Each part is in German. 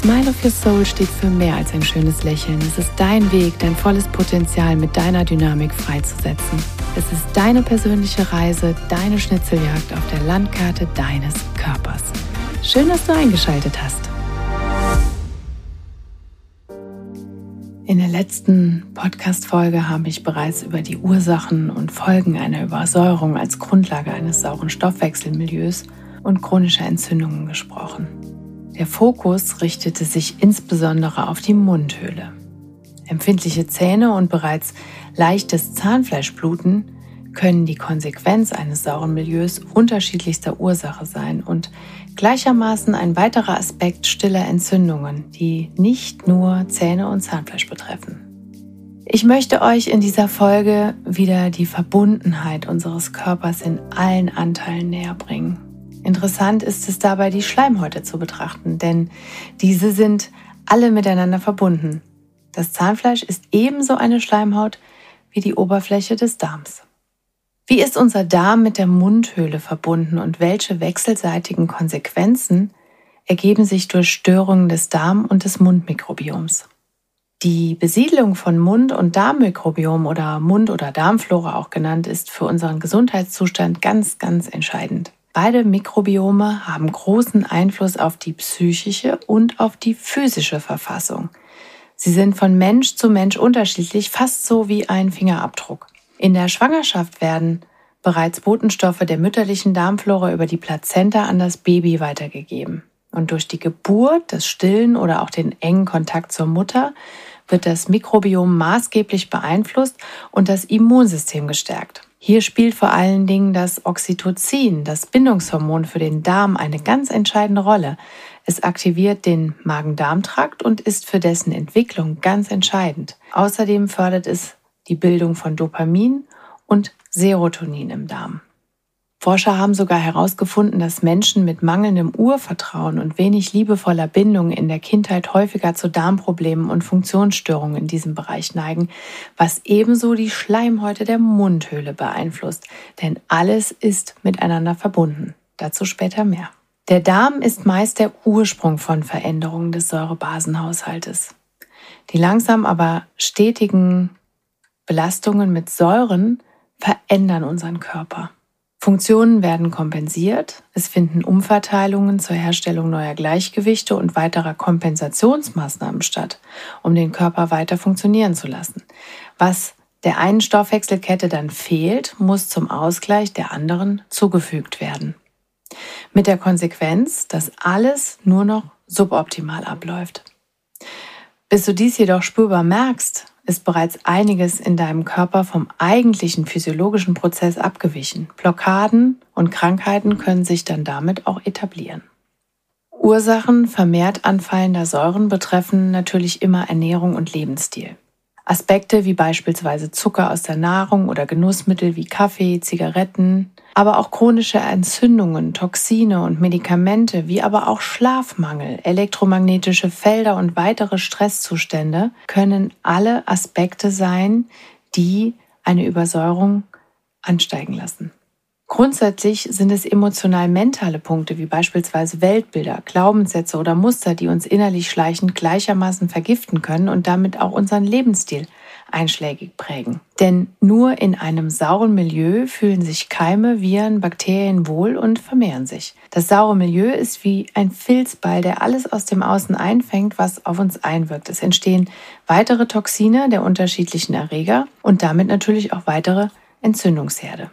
Smile of Your Soul steht für mehr als ein schönes Lächeln. Es ist dein Weg, dein volles Potenzial mit deiner Dynamik freizusetzen. Es ist deine persönliche Reise, deine Schnitzeljagd auf der Landkarte deines Körpers. Schön, dass du eingeschaltet hast. In der letzten Podcast-Folge habe ich bereits über die Ursachen und Folgen einer Übersäuerung als Grundlage eines sauren Stoffwechselmilieus und chronischer Entzündungen gesprochen. Der Fokus richtete sich insbesondere auf die Mundhöhle. Empfindliche Zähne und bereits leichtes Zahnfleischbluten können die Konsequenz eines sauren Milieus unterschiedlichster Ursache sein und gleichermaßen ein weiterer Aspekt stiller Entzündungen, die nicht nur Zähne und Zahnfleisch betreffen. Ich möchte euch in dieser Folge wieder die Verbundenheit unseres Körpers in allen Anteilen näher bringen Interessant ist es dabei, die Schleimhäute zu betrachten, denn diese sind alle miteinander verbunden. Das Zahnfleisch ist ebenso eine Schleimhaut wie die Oberfläche des Darms. Wie ist unser Darm mit der Mundhöhle verbunden und welche wechselseitigen Konsequenzen ergeben sich durch Störungen des Darm- und des Mundmikrobioms? Die Besiedlung von Mund- und Darmmikrobiom oder Mund- oder Darmflora auch genannt ist für unseren Gesundheitszustand ganz, ganz entscheidend. Beide Mikrobiome haben großen Einfluss auf die psychische und auf die physische Verfassung. Sie sind von Mensch zu Mensch unterschiedlich, fast so wie ein Fingerabdruck. In der Schwangerschaft werden bereits Botenstoffe der mütterlichen Darmflora über die Plazenta an das Baby weitergegeben. Und durch die Geburt, das Stillen oder auch den engen Kontakt zur Mutter wird das Mikrobiom maßgeblich beeinflusst und das Immunsystem gestärkt. Hier spielt vor allen Dingen das Oxytocin, das Bindungshormon für den Darm, eine ganz entscheidende Rolle. Es aktiviert den Magen-Darm-Trakt und ist für dessen Entwicklung ganz entscheidend. Außerdem fördert es die Bildung von Dopamin und Serotonin im Darm. Forscher haben sogar herausgefunden, dass Menschen mit mangelndem Urvertrauen und wenig liebevoller Bindung in der Kindheit häufiger zu Darmproblemen und Funktionsstörungen in diesem Bereich neigen, was ebenso die Schleimhäute der Mundhöhle beeinflusst, denn alles ist miteinander verbunden. Dazu später mehr. Der Darm ist meist der Ursprung von Veränderungen des Säurebasenhaushaltes. Die langsam aber stetigen Belastungen mit Säuren verändern unseren Körper. Funktionen werden kompensiert, es finden Umverteilungen zur Herstellung neuer Gleichgewichte und weiterer Kompensationsmaßnahmen statt, um den Körper weiter funktionieren zu lassen. Was der einen Stoffwechselkette dann fehlt, muss zum Ausgleich der anderen zugefügt werden. Mit der Konsequenz, dass alles nur noch suboptimal abläuft. Bis du dies jedoch spürbar merkst, ist bereits einiges in deinem Körper vom eigentlichen physiologischen Prozess abgewichen. Blockaden und Krankheiten können sich dann damit auch etablieren. Ursachen vermehrt anfallender Säuren betreffen natürlich immer Ernährung und Lebensstil. Aspekte wie beispielsweise Zucker aus der Nahrung oder Genussmittel wie Kaffee, Zigaretten, aber auch chronische Entzündungen, Toxine und Medikamente, wie aber auch Schlafmangel, elektromagnetische Felder und weitere Stresszustände können alle Aspekte sein, die eine Übersäuerung ansteigen lassen. Grundsätzlich sind es emotional-mentale Punkte wie beispielsweise Weltbilder, Glaubenssätze oder Muster, die uns innerlich schleichend gleichermaßen vergiften können und damit auch unseren Lebensstil einschlägig prägen. Denn nur in einem sauren Milieu fühlen sich Keime, Viren, Bakterien wohl und vermehren sich. Das saure Milieu ist wie ein Filzball, der alles aus dem Außen einfängt, was auf uns einwirkt. Es entstehen weitere Toxine der unterschiedlichen Erreger und damit natürlich auch weitere Entzündungsherde.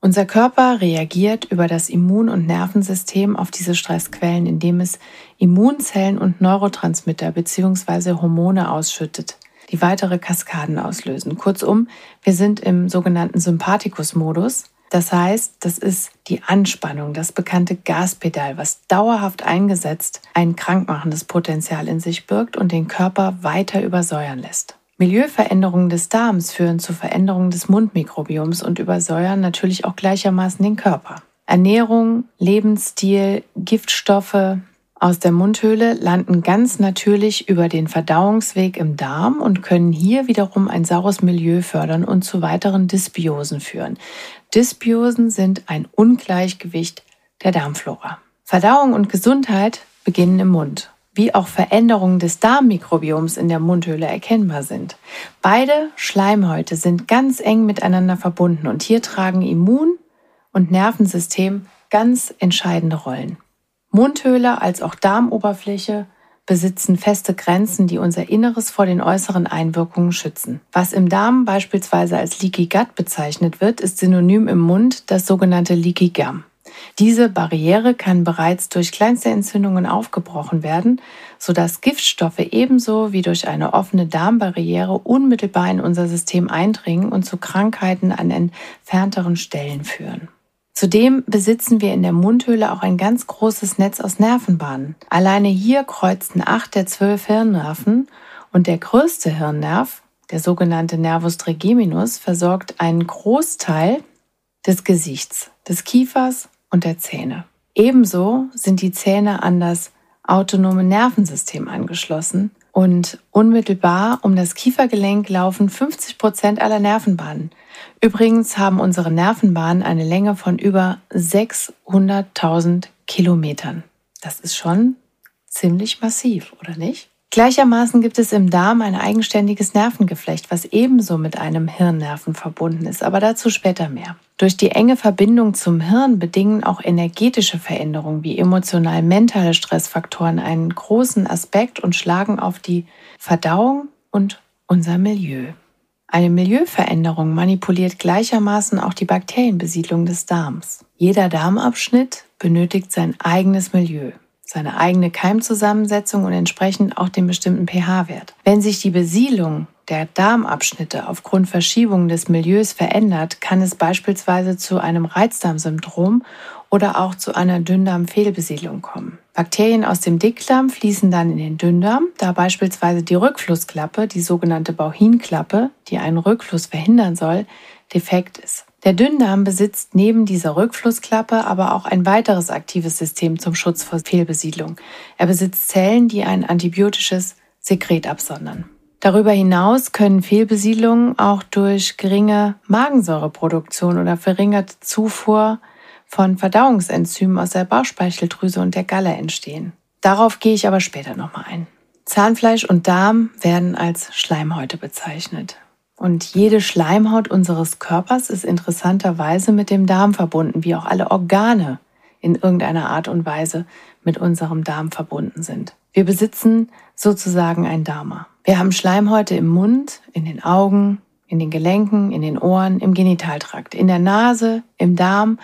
Unser Körper reagiert über das Immun- und Nervensystem auf diese Stressquellen, indem es Immunzellen und Neurotransmitter bzw. Hormone ausschüttet die weitere Kaskaden auslösen. Kurzum, wir sind im sogenannten Sympathikus-Modus. Das heißt, das ist die Anspannung, das bekannte Gaspedal, was dauerhaft eingesetzt ein krankmachendes Potenzial in sich birgt und den Körper weiter übersäuern lässt. Milieuveränderungen des Darms führen zu Veränderungen des Mundmikrobioms und übersäuern natürlich auch gleichermaßen den Körper. Ernährung, Lebensstil, Giftstoffe aus der Mundhöhle landen ganz natürlich über den Verdauungsweg im Darm und können hier wiederum ein saures Milieu fördern und zu weiteren Dysbiosen führen. Dysbiosen sind ein Ungleichgewicht der Darmflora. Verdauung und Gesundheit beginnen im Mund wie auch Veränderungen des Darmmikrobioms in der Mundhöhle erkennbar sind. Beide Schleimhäute sind ganz eng miteinander verbunden und hier tragen Immun- und Nervensystem ganz entscheidende Rollen. Mundhöhle als auch Darmoberfläche besitzen feste Grenzen, die unser Inneres vor den äußeren Einwirkungen schützen. Was im Darm beispielsweise als Leaky Gut bezeichnet wird, ist synonym im Mund das sogenannte Leaky Gum. Diese Barriere kann bereits durch kleinste Entzündungen aufgebrochen werden, sodass Giftstoffe ebenso wie durch eine offene Darmbarriere unmittelbar in unser System eindringen und zu Krankheiten an entfernteren Stellen führen. Zudem besitzen wir in der Mundhöhle auch ein ganz großes Netz aus Nervenbahnen. Alleine hier kreuzten acht der zwölf Hirnnerven und der größte Hirnnerv, der sogenannte Nervus trigeminus, versorgt einen Großteil des Gesichts, des Kiefers und der Zähne. Ebenso sind die Zähne an das autonome Nervensystem angeschlossen und unmittelbar um das Kiefergelenk laufen 50 Prozent aller Nervenbahnen. Übrigens haben unsere Nervenbahnen eine Länge von über 600.000 Kilometern. Das ist schon ziemlich massiv, oder nicht? Gleichermaßen gibt es im Darm ein eigenständiges Nervengeflecht, was ebenso mit einem Hirnnerven verbunden ist, aber dazu später mehr. Durch die enge Verbindung zum Hirn bedingen auch energetische Veränderungen wie emotional-mentale Stressfaktoren einen großen Aspekt und schlagen auf die Verdauung und unser Milieu. Eine Milieuveränderung manipuliert gleichermaßen auch die Bakterienbesiedlung des Darms. Jeder Darmabschnitt benötigt sein eigenes Milieu seine eigene Keimzusammensetzung und entsprechend auch den bestimmten pH-Wert. Wenn sich die Besiedlung der Darmabschnitte aufgrund Verschiebungen des Milieus verändert, kann es beispielsweise zu einem Reizdarmsyndrom oder auch zu einer Dünndarmfehlbesiedlung kommen. Bakterien aus dem Dickdarm fließen dann in den Dünndarm, da beispielsweise die Rückflussklappe, die sogenannte Bauchinklappe, die einen Rückfluss verhindern soll, defekt ist. Der Dünndarm besitzt neben dieser Rückflussklappe aber auch ein weiteres aktives System zum Schutz vor Fehlbesiedlung. Er besitzt Zellen, die ein antibiotisches Sekret absondern. Darüber hinaus können Fehlbesiedlungen auch durch geringe Magensäureproduktion oder verringerte Zufuhr von Verdauungsenzymen aus der Bauchspeicheldrüse und der Galle entstehen. Darauf gehe ich aber später nochmal ein. Zahnfleisch und Darm werden als Schleimhäute bezeichnet. Und jede Schleimhaut unseres Körpers ist interessanterweise mit dem Darm verbunden, wie auch alle Organe in irgendeiner Art und Weise mit unserem Darm verbunden sind. Wir besitzen sozusagen ein Dharma. Wir haben Schleimhäute im Mund, in den Augen, in den Gelenken, in den Ohren, im Genitaltrakt, in der Nase, im Darm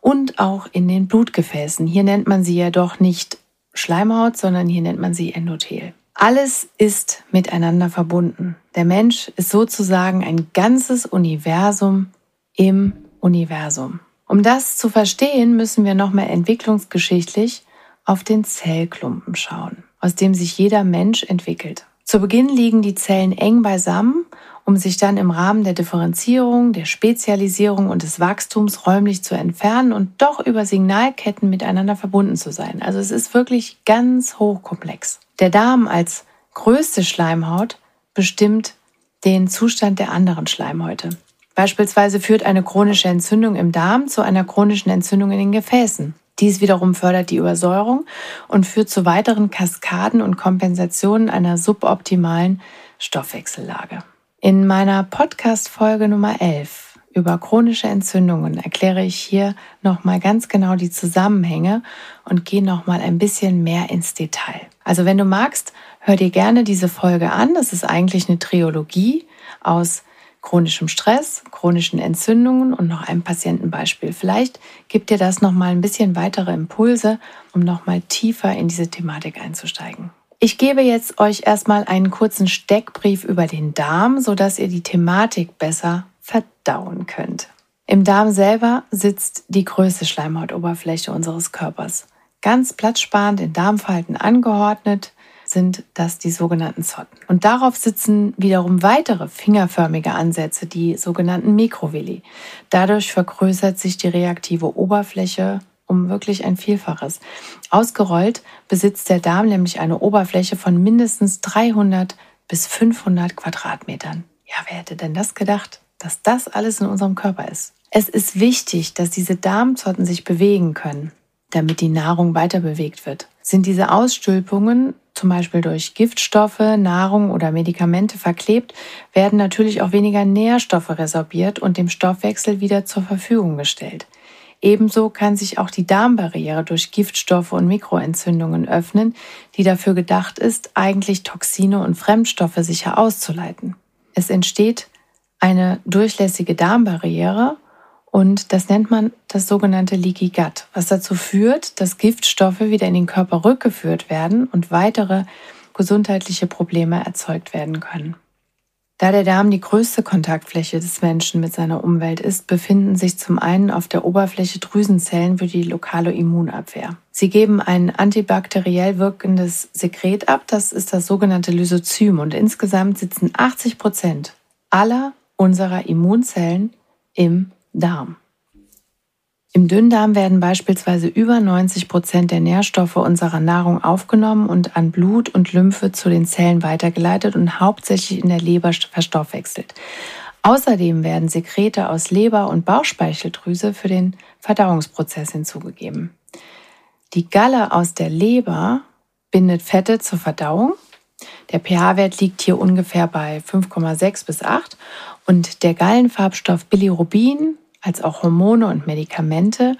und auch in den Blutgefäßen. Hier nennt man sie ja doch nicht Schleimhaut, sondern hier nennt man sie Endothel. Alles ist miteinander verbunden. Der Mensch ist sozusagen ein ganzes Universum im Universum. Um das zu verstehen, müssen wir nochmal entwicklungsgeschichtlich auf den Zellklumpen schauen, aus dem sich jeder Mensch entwickelt. Zu Beginn liegen die Zellen eng beisammen, um sich dann im Rahmen der Differenzierung, der Spezialisierung und des Wachstums räumlich zu entfernen und doch über Signalketten miteinander verbunden zu sein. Also es ist wirklich ganz hochkomplex. Der Darm als größte Schleimhaut bestimmt den Zustand der anderen Schleimhäute. Beispielsweise führt eine chronische Entzündung im Darm zu einer chronischen Entzündung in den Gefäßen. Dies wiederum fördert die Übersäuerung und führt zu weiteren Kaskaden und Kompensationen einer suboptimalen Stoffwechsellage. In meiner Podcast-Folge Nummer 11 über chronische Entzündungen erkläre ich hier nochmal ganz genau die Zusammenhänge und gehe nochmal ein bisschen mehr ins Detail. Also wenn du magst, hör dir gerne diese Folge an. Das ist eigentlich eine Triologie aus chronischem Stress, chronischen Entzündungen und noch einem Patientenbeispiel. Vielleicht gibt dir das nochmal ein bisschen weitere Impulse, um nochmal tiefer in diese Thematik einzusteigen. Ich gebe jetzt euch erstmal einen kurzen Steckbrief über den Darm, sodass ihr die Thematik besser verdauen könnt. Im Darm selber sitzt die größte Schleimhautoberfläche unseres Körpers. Ganz platzsparend in Darmfalten angeordnet sind das die sogenannten Zotten. Und darauf sitzen wiederum weitere fingerförmige Ansätze, die sogenannten Mikrovilli. Dadurch vergrößert sich die reaktive Oberfläche um wirklich ein Vielfaches. Ausgerollt besitzt der Darm nämlich eine Oberfläche von mindestens 300 bis 500 Quadratmetern. Ja, wer hätte denn das gedacht, dass das alles in unserem Körper ist? Es ist wichtig, dass diese Darmzotten sich bewegen können, damit die Nahrung weiter bewegt wird. Sind diese Ausstülpungen zum Beispiel durch Giftstoffe, Nahrung oder Medikamente verklebt, werden natürlich auch weniger Nährstoffe resorbiert und dem Stoffwechsel wieder zur Verfügung gestellt. Ebenso kann sich auch die Darmbarriere durch Giftstoffe und Mikroentzündungen öffnen, die dafür gedacht ist, eigentlich Toxine und Fremdstoffe sicher auszuleiten. Es entsteht eine durchlässige Darmbarriere und das nennt man das sogenannte Leaky Gut, was dazu führt, dass Giftstoffe wieder in den Körper rückgeführt werden und weitere gesundheitliche Probleme erzeugt werden können. Da der Darm die größte Kontaktfläche des Menschen mit seiner Umwelt ist, befinden sich zum einen auf der Oberfläche Drüsenzellen für die lokale Immunabwehr. Sie geben ein antibakteriell wirkendes Sekret ab, das ist das sogenannte Lysozym und insgesamt sitzen 80 Prozent aller unserer Immunzellen im Darm. Im Dünndarm werden beispielsweise über 90 Prozent der Nährstoffe unserer Nahrung aufgenommen und an Blut und Lymphe zu den Zellen weitergeleitet und hauptsächlich in der Leber verstoffwechselt. Außerdem werden Sekrete aus Leber und Bauchspeicheldrüse für den Verdauungsprozess hinzugegeben. Die Galle aus der Leber bindet Fette zur Verdauung. Der pH-Wert liegt hier ungefähr bei 5,6 bis 8 und der Gallenfarbstoff Bilirubin als auch Hormone und Medikamente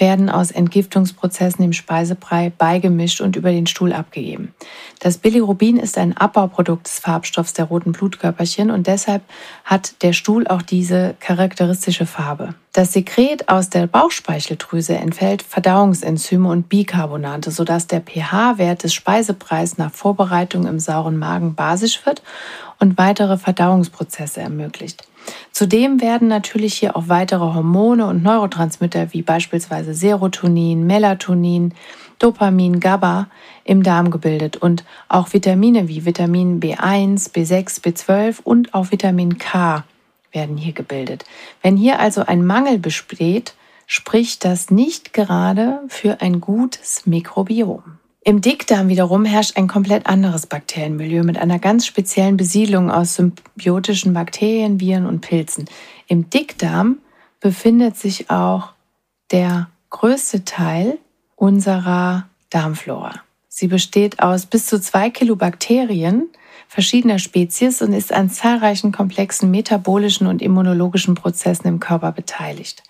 werden aus Entgiftungsprozessen im Speisebrei beigemischt und über den Stuhl abgegeben. Das Bilirubin ist ein Abbauprodukt des Farbstoffs der roten Blutkörperchen und deshalb hat der Stuhl auch diese charakteristische Farbe. Das Sekret aus der Bauchspeicheldrüse entfällt Verdauungsenzyme und Bicarbonate, sodass der pH-Wert des Speisebreis nach Vorbereitung im sauren Magen basisch wird und weitere Verdauungsprozesse ermöglicht. Zudem werden natürlich hier auch weitere Hormone und Neurotransmitter wie beispielsweise Serotonin, Melatonin, Dopamin, GABA im Darm gebildet und auch Vitamine wie Vitamin B1, B6, B12 und auch Vitamin K werden hier gebildet. Wenn hier also ein Mangel besteht, spricht das nicht gerade für ein gutes Mikrobiom. Im Dickdarm wiederum herrscht ein komplett anderes Bakterienmilieu mit einer ganz speziellen Besiedlung aus symbiotischen Bakterien, Viren und Pilzen. Im Dickdarm befindet sich auch der größte Teil unserer Darmflora. Sie besteht aus bis zu zwei Kilo Bakterien verschiedener Spezies und ist an zahlreichen komplexen metabolischen und immunologischen Prozessen im Körper beteiligt.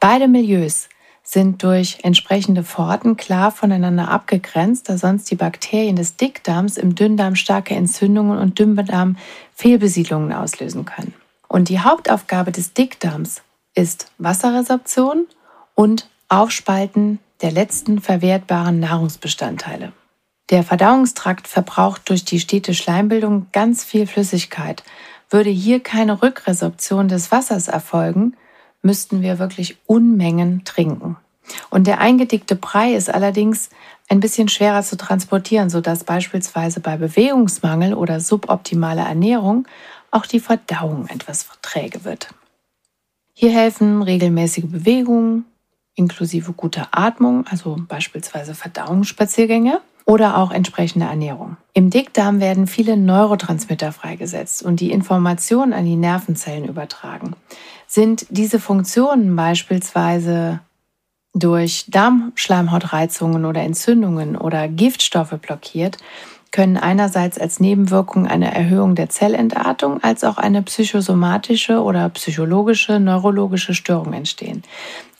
Beide Milieus sind durch entsprechende Pforten klar voneinander abgegrenzt, da sonst die Bakterien des Dickdarms im Dünndarm starke Entzündungen und Dünndarm Fehlbesiedlungen auslösen können. Und die Hauptaufgabe des Dickdarms ist Wasserresorption und Aufspalten der letzten verwertbaren Nahrungsbestandteile. Der Verdauungstrakt verbraucht durch die stete Schleimbildung ganz viel Flüssigkeit. Würde hier keine Rückresorption des Wassers erfolgen, müssten wir wirklich Unmengen trinken. Und der eingedickte Brei ist allerdings ein bisschen schwerer zu transportieren, sodass beispielsweise bei Bewegungsmangel oder suboptimaler Ernährung auch die Verdauung etwas träge wird. Hier helfen regelmäßige Bewegungen inklusive guter Atmung, also beispielsweise Verdauungsspaziergänge oder auch entsprechende Ernährung. Im Dickdarm werden viele Neurotransmitter freigesetzt und die Informationen an die Nervenzellen übertragen. Sind diese Funktionen beispielsweise durch Darmschleimhautreizungen oder Entzündungen oder Giftstoffe blockiert, können einerseits als Nebenwirkung eine Erhöhung der Zellentartung als auch eine psychosomatische oder psychologische, neurologische Störung entstehen.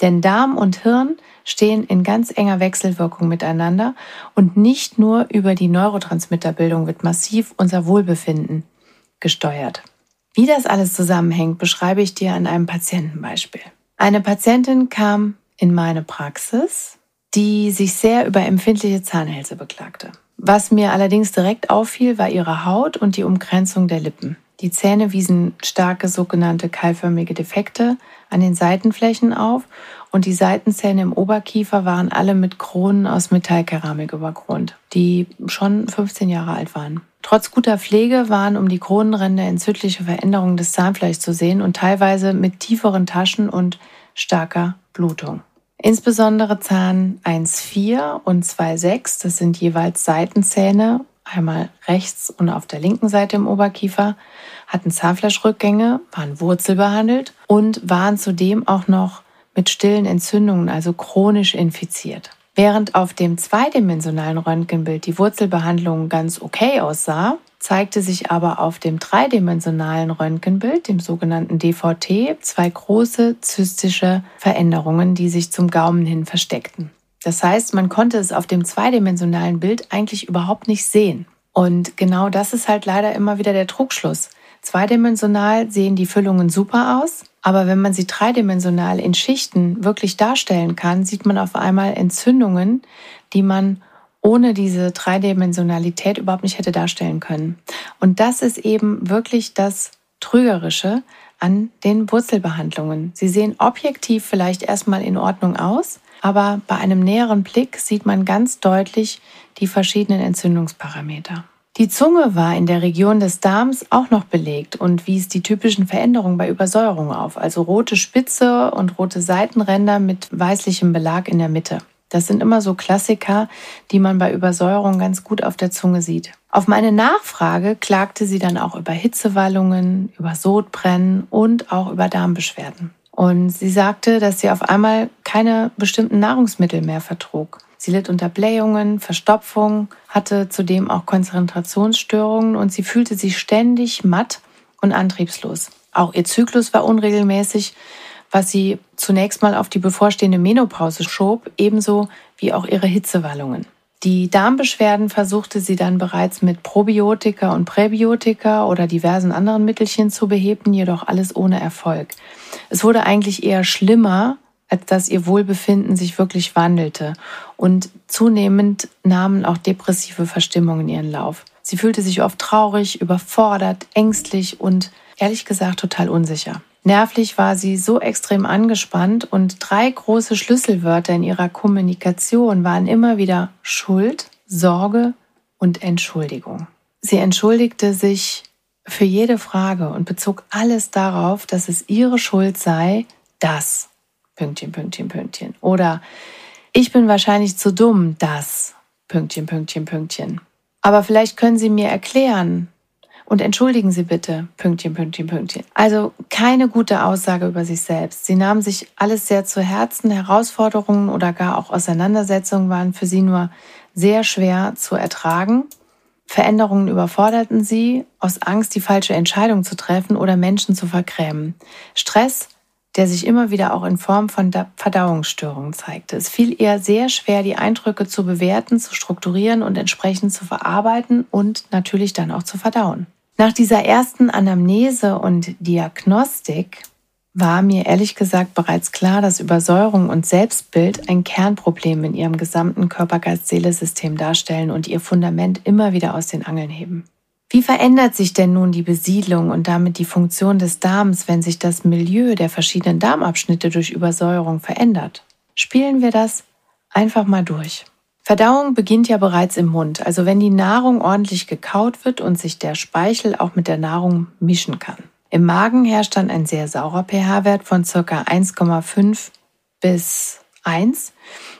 Denn Darm und Hirn stehen in ganz enger Wechselwirkung miteinander und nicht nur über die Neurotransmitterbildung wird massiv unser Wohlbefinden gesteuert. Wie das alles zusammenhängt, beschreibe ich dir an einem Patientenbeispiel. Eine Patientin kam in meine Praxis, die sich sehr über empfindliche Zahnhälse beklagte. Was mir allerdings direkt auffiel, war ihre Haut und die Umgrenzung der Lippen. Die Zähne wiesen starke sogenannte keilförmige Defekte an den Seitenflächen auf und die Seitenzähne im Oberkiefer waren alle mit Kronen aus Metallkeramik überkront, die schon 15 Jahre alt waren. Trotz guter Pflege waren um die Kronenränder entzündliche Veränderungen des Zahnfleischs zu sehen und teilweise mit tieferen Taschen und starker Blutung. Insbesondere Zahn 1,4 und 2,6, das sind jeweils Seitenzähne, einmal rechts und auf der linken Seite im Oberkiefer, hatten Zahnfleischrückgänge, waren wurzelbehandelt und waren zudem auch noch mit stillen Entzündungen, also chronisch infiziert. Während auf dem zweidimensionalen Röntgenbild die Wurzelbehandlung ganz okay aussah, zeigte sich aber auf dem dreidimensionalen Röntgenbild, dem sogenannten DVT, zwei große zystische Veränderungen, die sich zum Gaumen hin versteckten. Das heißt, man konnte es auf dem zweidimensionalen Bild eigentlich überhaupt nicht sehen. Und genau das ist halt leider immer wieder der Trugschluss. Zweidimensional sehen die Füllungen super aus, aber wenn man sie dreidimensional in Schichten wirklich darstellen kann, sieht man auf einmal Entzündungen, die man ohne diese Dreidimensionalität überhaupt nicht hätte darstellen können. Und das ist eben wirklich das Trügerische an den Wurzelbehandlungen. Sie sehen objektiv vielleicht erstmal in Ordnung aus, aber bei einem näheren Blick sieht man ganz deutlich die verschiedenen Entzündungsparameter. Die Zunge war in der Region des Darms auch noch belegt und wies die typischen Veränderungen bei Übersäuerung auf, also rote Spitze und rote Seitenränder mit weißlichem Belag in der Mitte. Das sind immer so Klassiker, die man bei Übersäuerung ganz gut auf der Zunge sieht. Auf meine Nachfrage klagte sie dann auch über Hitzewallungen, über Sodbrennen und auch über Darmbeschwerden. Und sie sagte, dass sie auf einmal keine bestimmten Nahrungsmittel mehr vertrug. Sie litt unter Blähungen, Verstopfung, hatte zudem auch Konzentrationsstörungen und sie fühlte sich ständig matt und antriebslos. Auch ihr Zyklus war unregelmäßig was sie zunächst mal auf die bevorstehende Menopause schob, ebenso wie auch ihre Hitzewallungen. Die Darmbeschwerden versuchte sie dann bereits mit Probiotika und Präbiotika oder diversen anderen Mittelchen zu beheben, jedoch alles ohne Erfolg. Es wurde eigentlich eher schlimmer, als dass ihr Wohlbefinden sich wirklich wandelte. Und zunehmend nahmen auch depressive Verstimmungen ihren Lauf. Sie fühlte sich oft traurig, überfordert, ängstlich und ehrlich gesagt total unsicher. Nervlich war sie so extrem angespannt und drei große Schlüsselwörter in ihrer Kommunikation waren immer wieder Schuld, Sorge und Entschuldigung. Sie entschuldigte sich für jede Frage und bezog alles darauf, dass es ihre Schuld sei, das. Pünktchen, Pünktchen, Pünktchen. Oder ich bin wahrscheinlich zu dumm, das. Pünktchen, Pünktchen, Pünktchen. Aber vielleicht können Sie mir erklären, und entschuldigen Sie bitte, Pünktchen, Pünktchen, Pünktchen. Also keine gute Aussage über sich selbst. Sie nahmen sich alles sehr zu Herzen. Herausforderungen oder gar auch Auseinandersetzungen waren für Sie nur sehr schwer zu ertragen. Veränderungen überforderten Sie aus Angst, die falsche Entscheidung zu treffen oder Menschen zu vergrämen. Stress, der sich immer wieder auch in Form von Verdauungsstörungen zeigte. Es fiel eher sehr schwer, die Eindrücke zu bewerten, zu strukturieren und entsprechend zu verarbeiten und natürlich dann auch zu verdauen. Nach dieser ersten Anamnese und Diagnostik war mir ehrlich gesagt bereits klar, dass Übersäuerung und Selbstbild ein Kernproblem in ihrem gesamten Körper-Geist-Seele-System darstellen und ihr Fundament immer wieder aus den Angeln heben. Wie verändert sich denn nun die Besiedlung und damit die Funktion des Darms, wenn sich das Milieu der verschiedenen Darmabschnitte durch Übersäuerung verändert? Spielen wir das einfach mal durch. Verdauung beginnt ja bereits im Mund, also wenn die Nahrung ordentlich gekaut wird und sich der Speichel auch mit der Nahrung mischen kann. Im Magen herrscht dann ein sehr saurer pH-Wert von ca. 1,5 bis 1,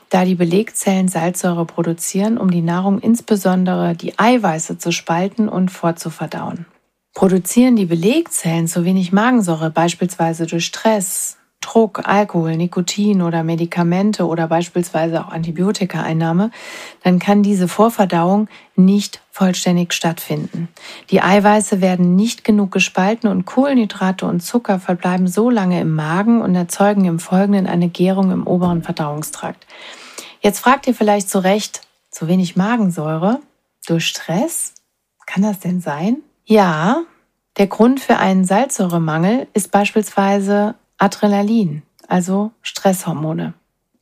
da die Belegzellen Salzsäure produzieren, um die Nahrung insbesondere die Eiweiße zu spalten und vorzuverdauen. Produzieren die Belegzellen zu wenig Magensäure, beispielsweise durch Stress, Druck, Alkohol, Nikotin oder Medikamente oder beispielsweise auch Antibiotikaeinnahme, dann kann diese Vorverdauung nicht vollständig stattfinden. Die Eiweiße werden nicht genug gespalten und Kohlenhydrate und Zucker verbleiben so lange im Magen und erzeugen im Folgenden eine Gärung im oberen Verdauungstrakt. Jetzt fragt ihr vielleicht zu Recht, zu wenig Magensäure durch Stress? Kann das denn sein? Ja, der Grund für einen Salzsäuremangel ist beispielsweise Adrenalin, also Stresshormone.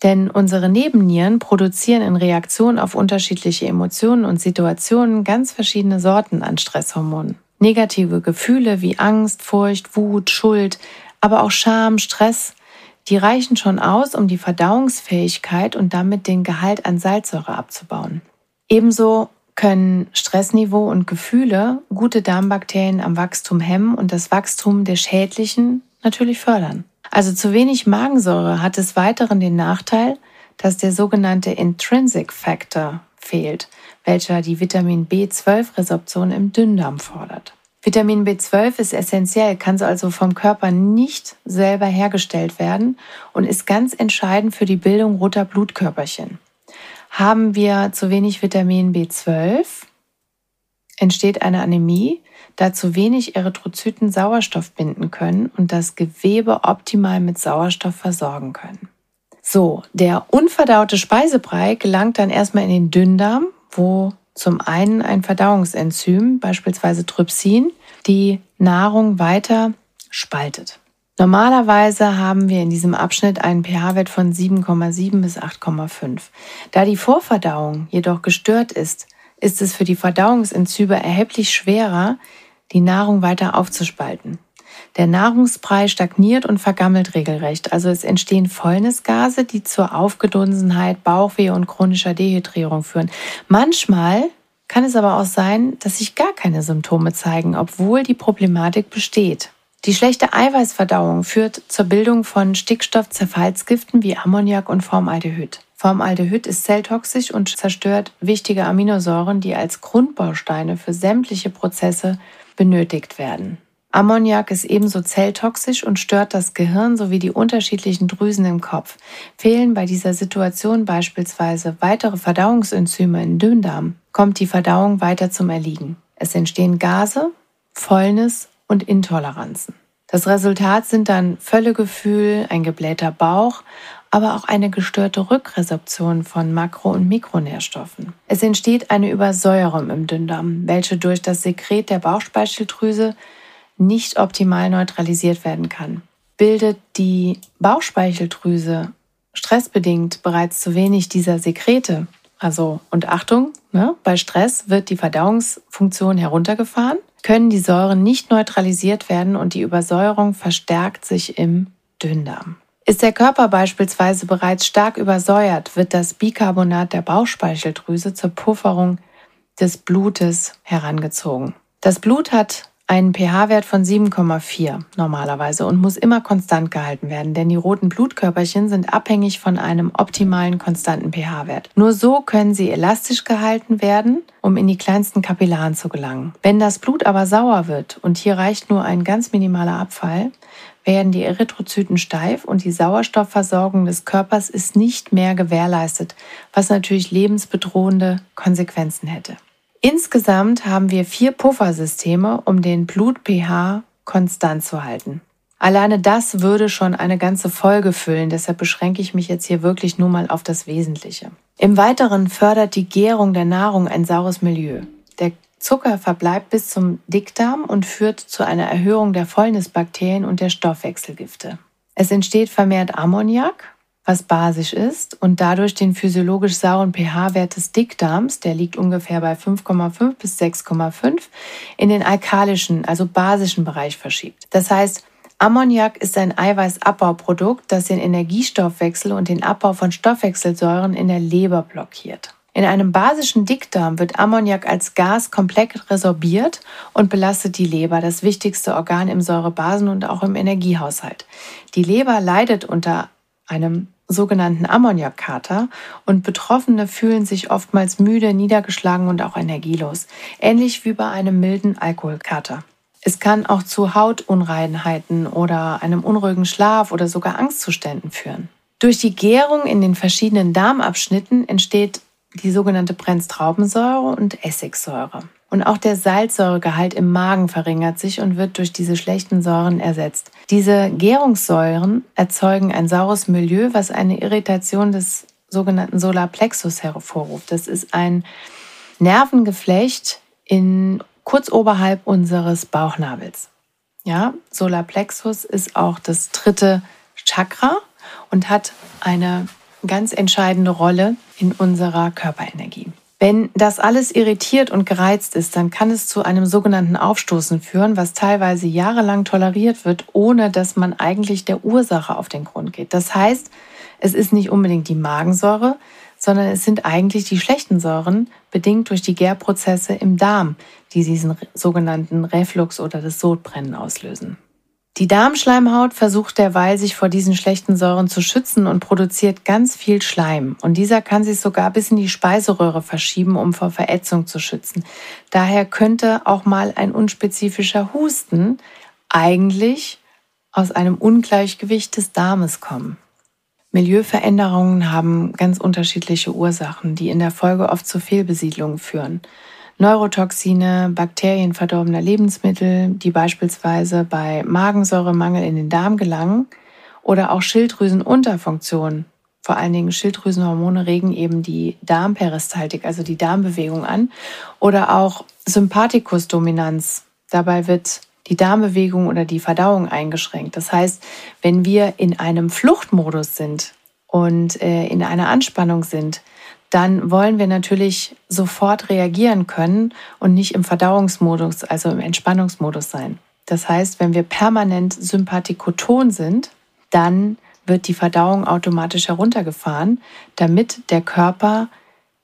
Denn unsere Nebennieren produzieren in Reaktion auf unterschiedliche Emotionen und Situationen ganz verschiedene Sorten an Stresshormonen. Negative Gefühle wie Angst, Furcht, Wut, Schuld, aber auch Scham, Stress, die reichen schon aus, um die Verdauungsfähigkeit und damit den Gehalt an Salzsäure abzubauen. Ebenso können Stressniveau und Gefühle gute Darmbakterien am Wachstum hemmen und das Wachstum der schädlichen natürlich fördern. Also zu wenig Magensäure hat des Weiteren den Nachteil, dass der sogenannte Intrinsic Factor fehlt, welcher die Vitamin B12-Resorption im Dünndarm fordert. Vitamin B12 ist essentiell, kann also vom Körper nicht selber hergestellt werden und ist ganz entscheidend für die Bildung roter Blutkörperchen. Haben wir zu wenig Vitamin B12, entsteht eine Anämie, da zu wenig Erythrozyten Sauerstoff binden können und das Gewebe optimal mit Sauerstoff versorgen können. So, der unverdaute Speisebrei gelangt dann erstmal in den Dünndarm, wo zum einen ein Verdauungsenzym, beispielsweise Trypsin, die Nahrung weiter spaltet. Normalerweise haben wir in diesem Abschnitt einen pH-Wert von 7,7 bis 8,5. Da die Vorverdauung jedoch gestört ist, ist es für die Verdauungsenzyme erheblich schwerer, die Nahrung weiter aufzuspalten. Der Nahrungsbrei stagniert und vergammelt regelrecht, also es entstehen Fäulnisgase, die zur Aufgedunsenheit, Bauchweh und chronischer Dehydrierung führen. Manchmal kann es aber auch sein, dass sich gar keine Symptome zeigen, obwohl die Problematik besteht. Die schlechte Eiweißverdauung führt zur Bildung von Stickstoffzerfallsgiften wie Ammoniak und Formaldehyd. Formaldehyd ist zelltoxisch und zerstört wichtige Aminosäuren, die als Grundbausteine für sämtliche Prozesse benötigt werden. Ammoniak ist ebenso zelltoxisch und stört das Gehirn sowie die unterschiedlichen Drüsen im Kopf. Fehlen bei dieser Situation beispielsweise weitere Verdauungsenzyme im Dünndarm, kommt die Verdauung weiter zum Erliegen. Es entstehen Gase, Fäulnis und Intoleranzen. Das Resultat sind dann Völlegefühl, ein geblähter Bauch, aber auch eine gestörte Rückresorption von Makro- und Mikronährstoffen. Es entsteht eine Übersäuerung im Dünndarm, welche durch das Sekret der Bauchspeicheldrüse nicht optimal neutralisiert werden kann. Bildet die Bauchspeicheldrüse stressbedingt bereits zu wenig dieser Sekrete, also und Achtung, ne, bei Stress wird die Verdauungsfunktion heruntergefahren, können die Säuren nicht neutralisiert werden und die Übersäuerung verstärkt sich im Dünndarm. Ist der Körper beispielsweise bereits stark übersäuert, wird das Bicarbonat der Bauchspeicheldrüse zur Pufferung des Blutes herangezogen. Das Blut hat einen pH-Wert von 7,4 normalerweise und muss immer konstant gehalten werden, denn die roten Blutkörperchen sind abhängig von einem optimalen konstanten pH-Wert. Nur so können sie elastisch gehalten werden, um in die kleinsten Kapillaren zu gelangen. Wenn das Blut aber sauer wird und hier reicht nur ein ganz minimaler Abfall, werden die Erythrozyten steif und die Sauerstoffversorgung des Körpers ist nicht mehr gewährleistet, was natürlich lebensbedrohende Konsequenzen hätte. Insgesamt haben wir vier Puffersysteme, um den Blut-pH konstant zu halten. Alleine das würde schon eine ganze Folge füllen, deshalb beschränke ich mich jetzt hier wirklich nur mal auf das Wesentliche. Im Weiteren fördert die Gärung der Nahrung ein saures Milieu. Der Zucker verbleibt bis zum Dickdarm und führt zu einer Erhöhung der Fäulnisbakterien und der Stoffwechselgifte. Es entsteht vermehrt Ammoniak, was basisch ist und dadurch den physiologisch sauren pH-Wert des Dickdarms, der liegt ungefähr bei 5,5 bis 6,5, in den alkalischen, also basischen Bereich verschiebt. Das heißt, Ammoniak ist ein Eiweißabbauprodukt, das den Energiestoffwechsel und den Abbau von Stoffwechselsäuren in der Leber blockiert. In einem basischen Dickdarm wird Ammoniak als Gas komplett resorbiert und belastet die Leber, das wichtigste Organ im Säurebasen- und auch im Energiehaushalt. Die Leber leidet unter einem sogenannten Ammoniakkater und Betroffene fühlen sich oftmals müde, niedergeschlagen und auch energielos, ähnlich wie bei einem milden Alkoholkater. Es kann auch zu Hautunreinheiten oder einem unruhigen Schlaf oder sogar Angstzuständen führen. Durch die Gärung in den verschiedenen Darmabschnitten entsteht die sogenannte Brennstraubensäure und Essigsäure. Und auch der Salzsäuregehalt im Magen verringert sich und wird durch diese schlechten Säuren ersetzt. Diese Gärungssäuren erzeugen ein saures Milieu, was eine Irritation des sogenannten Solarplexus hervorruft. Das ist ein Nervengeflecht in kurz oberhalb unseres Bauchnabels. Ja, Solarplexus ist auch das dritte Chakra und hat eine ganz entscheidende Rolle in unserer Körperenergie. Wenn das alles irritiert und gereizt ist, dann kann es zu einem sogenannten Aufstoßen führen, was teilweise jahrelang toleriert wird, ohne dass man eigentlich der Ursache auf den Grund geht. Das heißt, es ist nicht unbedingt die Magensäure, sondern es sind eigentlich die schlechten Säuren, bedingt durch die Gärprozesse im Darm, die diesen sogenannten Reflux oder das Sodbrennen auslösen. Die Darmschleimhaut versucht derweil, sich vor diesen schlechten Säuren zu schützen und produziert ganz viel Schleim. Und dieser kann sich sogar bis in die Speiseröhre verschieben, um vor Verätzung zu schützen. Daher könnte auch mal ein unspezifischer Husten eigentlich aus einem Ungleichgewicht des Darmes kommen. Milieuveränderungen haben ganz unterschiedliche Ursachen, die in der Folge oft zu Fehlbesiedlungen führen. Neurotoxine, bakterienverdorbene Lebensmittel, die beispielsweise bei Magensäuremangel in den Darm gelangen oder auch Schilddrüsenunterfunktion. Vor allen Dingen Schilddrüsenhormone regen eben die Darmperistaltik, also die Darmbewegung an. Oder auch Sympathikusdominanz. Dabei wird die Darmbewegung oder die Verdauung eingeschränkt. Das heißt, wenn wir in einem Fluchtmodus sind und äh, in einer Anspannung sind, dann wollen wir natürlich sofort reagieren können und nicht im Verdauungsmodus, also im Entspannungsmodus sein. Das heißt, wenn wir permanent sympathikoton sind, dann wird die Verdauung automatisch heruntergefahren, damit der Körper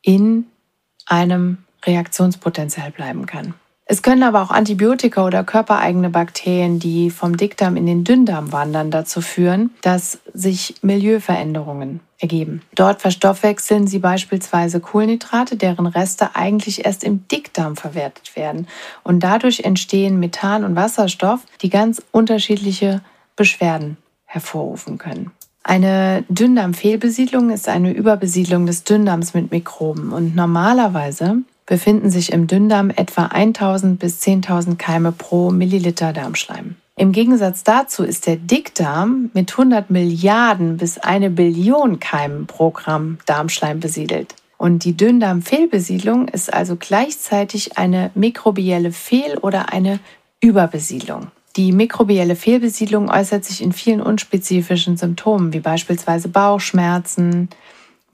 in einem Reaktionspotenzial bleiben kann. Es können aber auch Antibiotika oder körpereigene Bakterien, die vom Dickdarm in den Dünndarm wandern, dazu führen, dass sich Milieuveränderungen ergeben. Dort verstoffwechseln sie beispielsweise Kohlenhydrate, deren Reste eigentlich erst im Dickdarm verwertet werden. Und dadurch entstehen Methan und Wasserstoff, die ganz unterschiedliche Beschwerden hervorrufen können. Eine Dünndarmfehlbesiedlung ist eine Überbesiedlung des Dünndarms mit Mikroben und normalerweise befinden sich im Dünndarm etwa 1000 bis 10.000 Keime pro Milliliter Darmschleim. Im Gegensatz dazu ist der Dickdarm mit 100 Milliarden bis eine Billion Keimen pro Gramm Darmschleim besiedelt. Und die Dünndarmfehlbesiedlung ist also gleichzeitig eine mikrobielle Fehl- oder eine Überbesiedlung. Die mikrobielle Fehlbesiedlung äußert sich in vielen unspezifischen Symptomen, wie beispielsweise Bauchschmerzen,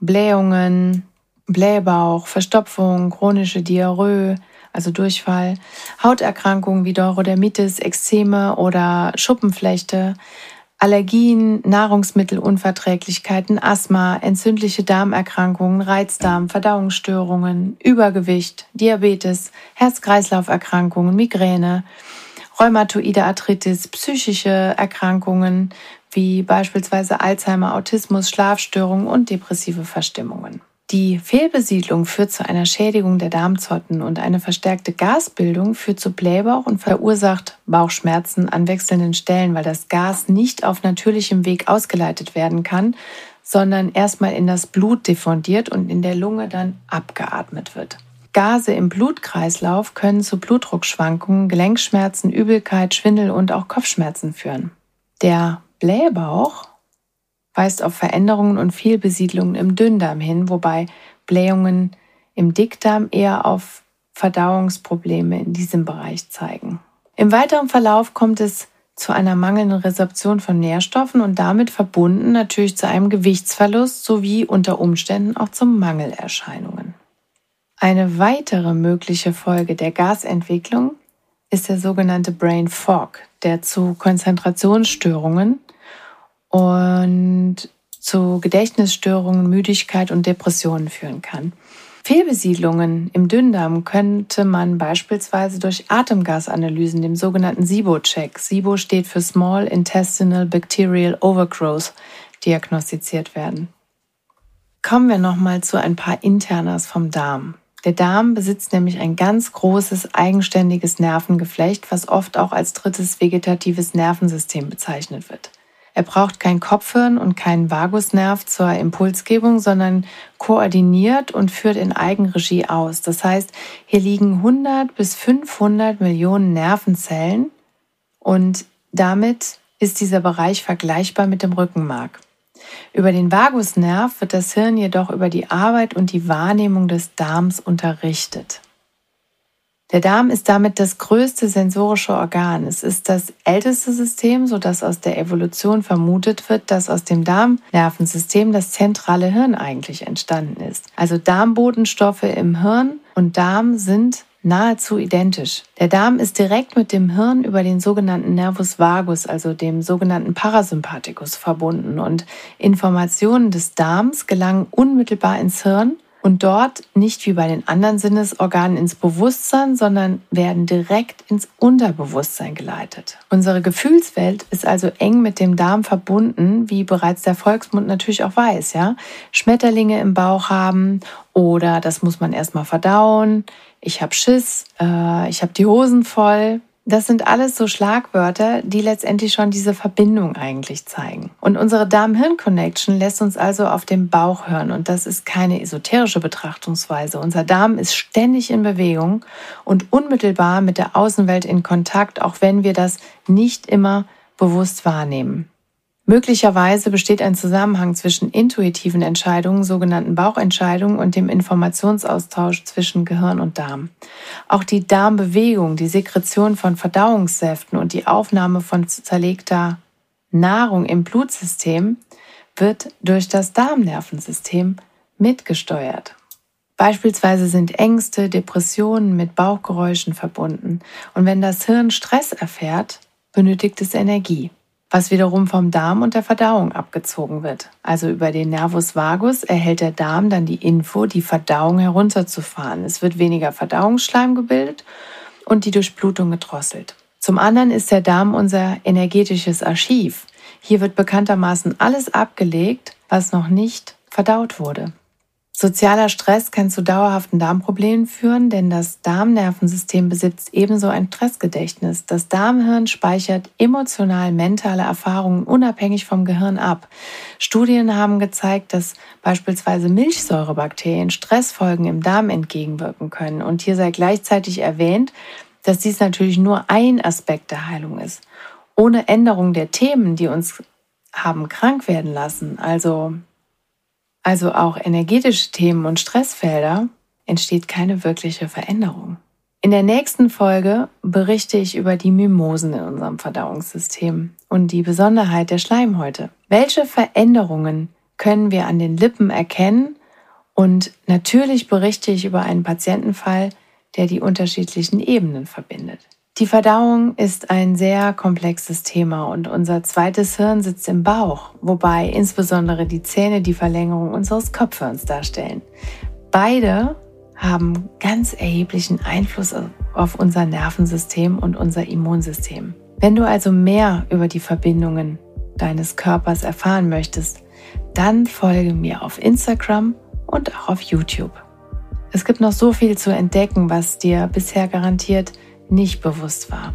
Blähungen, Blähbauch, Verstopfung, chronische Diarrhoe, also Durchfall, Hauterkrankungen wie Neurodermitis, Ekzeme oder Schuppenflechte, Allergien, Nahrungsmittelunverträglichkeiten, Asthma, entzündliche Darmerkrankungen, Reizdarm, Verdauungsstörungen, Übergewicht, Diabetes, Herz-Kreislauf-Erkrankungen, Migräne, rheumatoide Arthritis, psychische Erkrankungen wie beispielsweise Alzheimer, Autismus, Schlafstörungen und depressive Verstimmungen. Die Fehlbesiedlung führt zu einer Schädigung der Darmzotten und eine verstärkte Gasbildung führt zu Blähbauch und verursacht Bauchschmerzen an wechselnden Stellen, weil das Gas nicht auf natürlichem Weg ausgeleitet werden kann, sondern erstmal in das Blut diffundiert und in der Lunge dann abgeatmet wird. Gase im Blutkreislauf können zu Blutdruckschwankungen, Gelenkschmerzen, Übelkeit, Schwindel und auch Kopfschmerzen führen. Der Blähbauch weist auf Veränderungen und Fehlbesiedlungen im Dünndarm hin, wobei Blähungen im Dickdarm eher auf Verdauungsprobleme in diesem Bereich zeigen. Im weiteren Verlauf kommt es zu einer mangelnden Resorption von Nährstoffen und damit verbunden natürlich zu einem Gewichtsverlust sowie unter Umständen auch zu Mangelerscheinungen. Eine weitere mögliche Folge der Gasentwicklung ist der sogenannte Brain Fog, der zu Konzentrationsstörungen und zu Gedächtnisstörungen, Müdigkeit und Depressionen führen kann. Fehlbesiedlungen im Dünndarm könnte man beispielsweise durch Atemgasanalysen, dem sogenannten SIBO-Check, SIBO steht für Small Intestinal Bacterial Overgrowth, diagnostiziert werden. Kommen wir nochmal zu ein paar Internas vom Darm. Der Darm besitzt nämlich ein ganz großes eigenständiges Nervengeflecht, was oft auch als drittes vegetatives Nervensystem bezeichnet wird. Er braucht kein Kopfhirn und keinen Vagusnerv zur Impulsgebung, sondern koordiniert und führt in Eigenregie aus. Das heißt, hier liegen 100 bis 500 Millionen Nervenzellen und damit ist dieser Bereich vergleichbar mit dem Rückenmark. Über den Vagusnerv wird das Hirn jedoch über die Arbeit und die Wahrnehmung des Darms unterrichtet. Der Darm ist damit das größte sensorische Organ. Es ist das älteste System, sodass aus der Evolution vermutet wird, dass aus dem Darmnervensystem das zentrale Hirn eigentlich entstanden ist. Also Darmbotenstoffe im Hirn und Darm sind nahezu identisch. Der Darm ist direkt mit dem Hirn über den sogenannten Nervus vagus, also dem sogenannten Parasympathikus, verbunden und Informationen des Darms gelangen unmittelbar ins Hirn und dort nicht wie bei den anderen Sinnesorganen ins Bewusstsein, sondern werden direkt ins Unterbewusstsein geleitet. Unsere Gefühlswelt ist also eng mit dem Darm verbunden, wie bereits der Volksmund natürlich auch weiß, ja. Schmetterlinge im Bauch haben oder das muss man erstmal verdauen. Ich habe Schiss, äh, ich habe die Hosen voll, das sind alles so Schlagwörter, die letztendlich schon diese Verbindung eigentlich zeigen. Und unsere Darm-Hirn-Connection lässt uns also auf den Bauch hören. Und das ist keine esoterische Betrachtungsweise. Unser Darm ist ständig in Bewegung und unmittelbar mit der Außenwelt in Kontakt, auch wenn wir das nicht immer bewusst wahrnehmen. Möglicherweise besteht ein Zusammenhang zwischen intuitiven Entscheidungen, sogenannten Bauchentscheidungen und dem Informationsaustausch zwischen Gehirn und Darm. Auch die Darmbewegung, die Sekretion von Verdauungssäften und die Aufnahme von zerlegter Nahrung im Blutsystem wird durch das Darmnervensystem mitgesteuert. Beispielsweise sind Ängste, Depressionen mit Bauchgeräuschen verbunden. Und wenn das Hirn Stress erfährt, benötigt es Energie was wiederum vom Darm und der Verdauung abgezogen wird. Also über den Nervus vagus erhält der Darm dann die Info, die Verdauung herunterzufahren. Es wird weniger Verdauungsschleim gebildet und die Durchblutung gedrosselt. Zum anderen ist der Darm unser energetisches Archiv. Hier wird bekanntermaßen alles abgelegt, was noch nicht verdaut wurde. Sozialer Stress kann zu dauerhaften Darmproblemen führen, denn das Darmnervensystem besitzt ebenso ein Stressgedächtnis. Das Darmhirn speichert emotional-mentale Erfahrungen unabhängig vom Gehirn ab. Studien haben gezeigt, dass beispielsweise Milchsäurebakterien Stressfolgen im Darm entgegenwirken können. Und hier sei gleichzeitig erwähnt, dass dies natürlich nur ein Aspekt der Heilung ist. Ohne Änderung der Themen, die uns haben krank werden lassen, also also auch energetische Themen und Stressfelder, entsteht keine wirkliche Veränderung. In der nächsten Folge berichte ich über die Mimosen in unserem Verdauungssystem und die Besonderheit der Schleimhäute. Welche Veränderungen können wir an den Lippen erkennen? Und natürlich berichte ich über einen Patientenfall, der die unterschiedlichen Ebenen verbindet. Die Verdauung ist ein sehr komplexes Thema und unser zweites Hirn sitzt im Bauch, wobei insbesondere die Zähne die Verlängerung unseres Kopfhirns darstellen. Beide haben ganz erheblichen Einfluss auf unser Nervensystem und unser Immunsystem. Wenn du also mehr über die Verbindungen deines Körpers erfahren möchtest, dann folge mir auf Instagram und auch auf YouTube. Es gibt noch so viel zu entdecken, was dir bisher garantiert nicht bewusst war.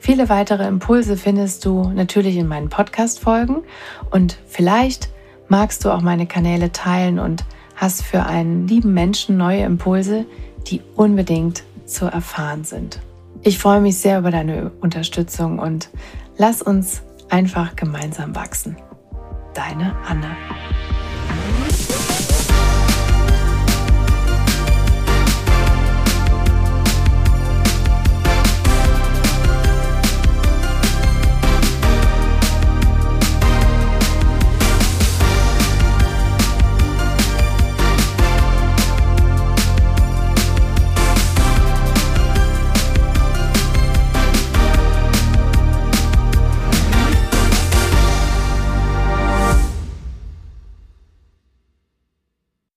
Viele weitere Impulse findest du natürlich in meinen Podcast-Folgen und vielleicht magst du auch meine Kanäle teilen und hast für einen lieben Menschen neue Impulse, die unbedingt zu erfahren sind. Ich freue mich sehr über deine Unterstützung und lass uns einfach gemeinsam wachsen. Deine Anne.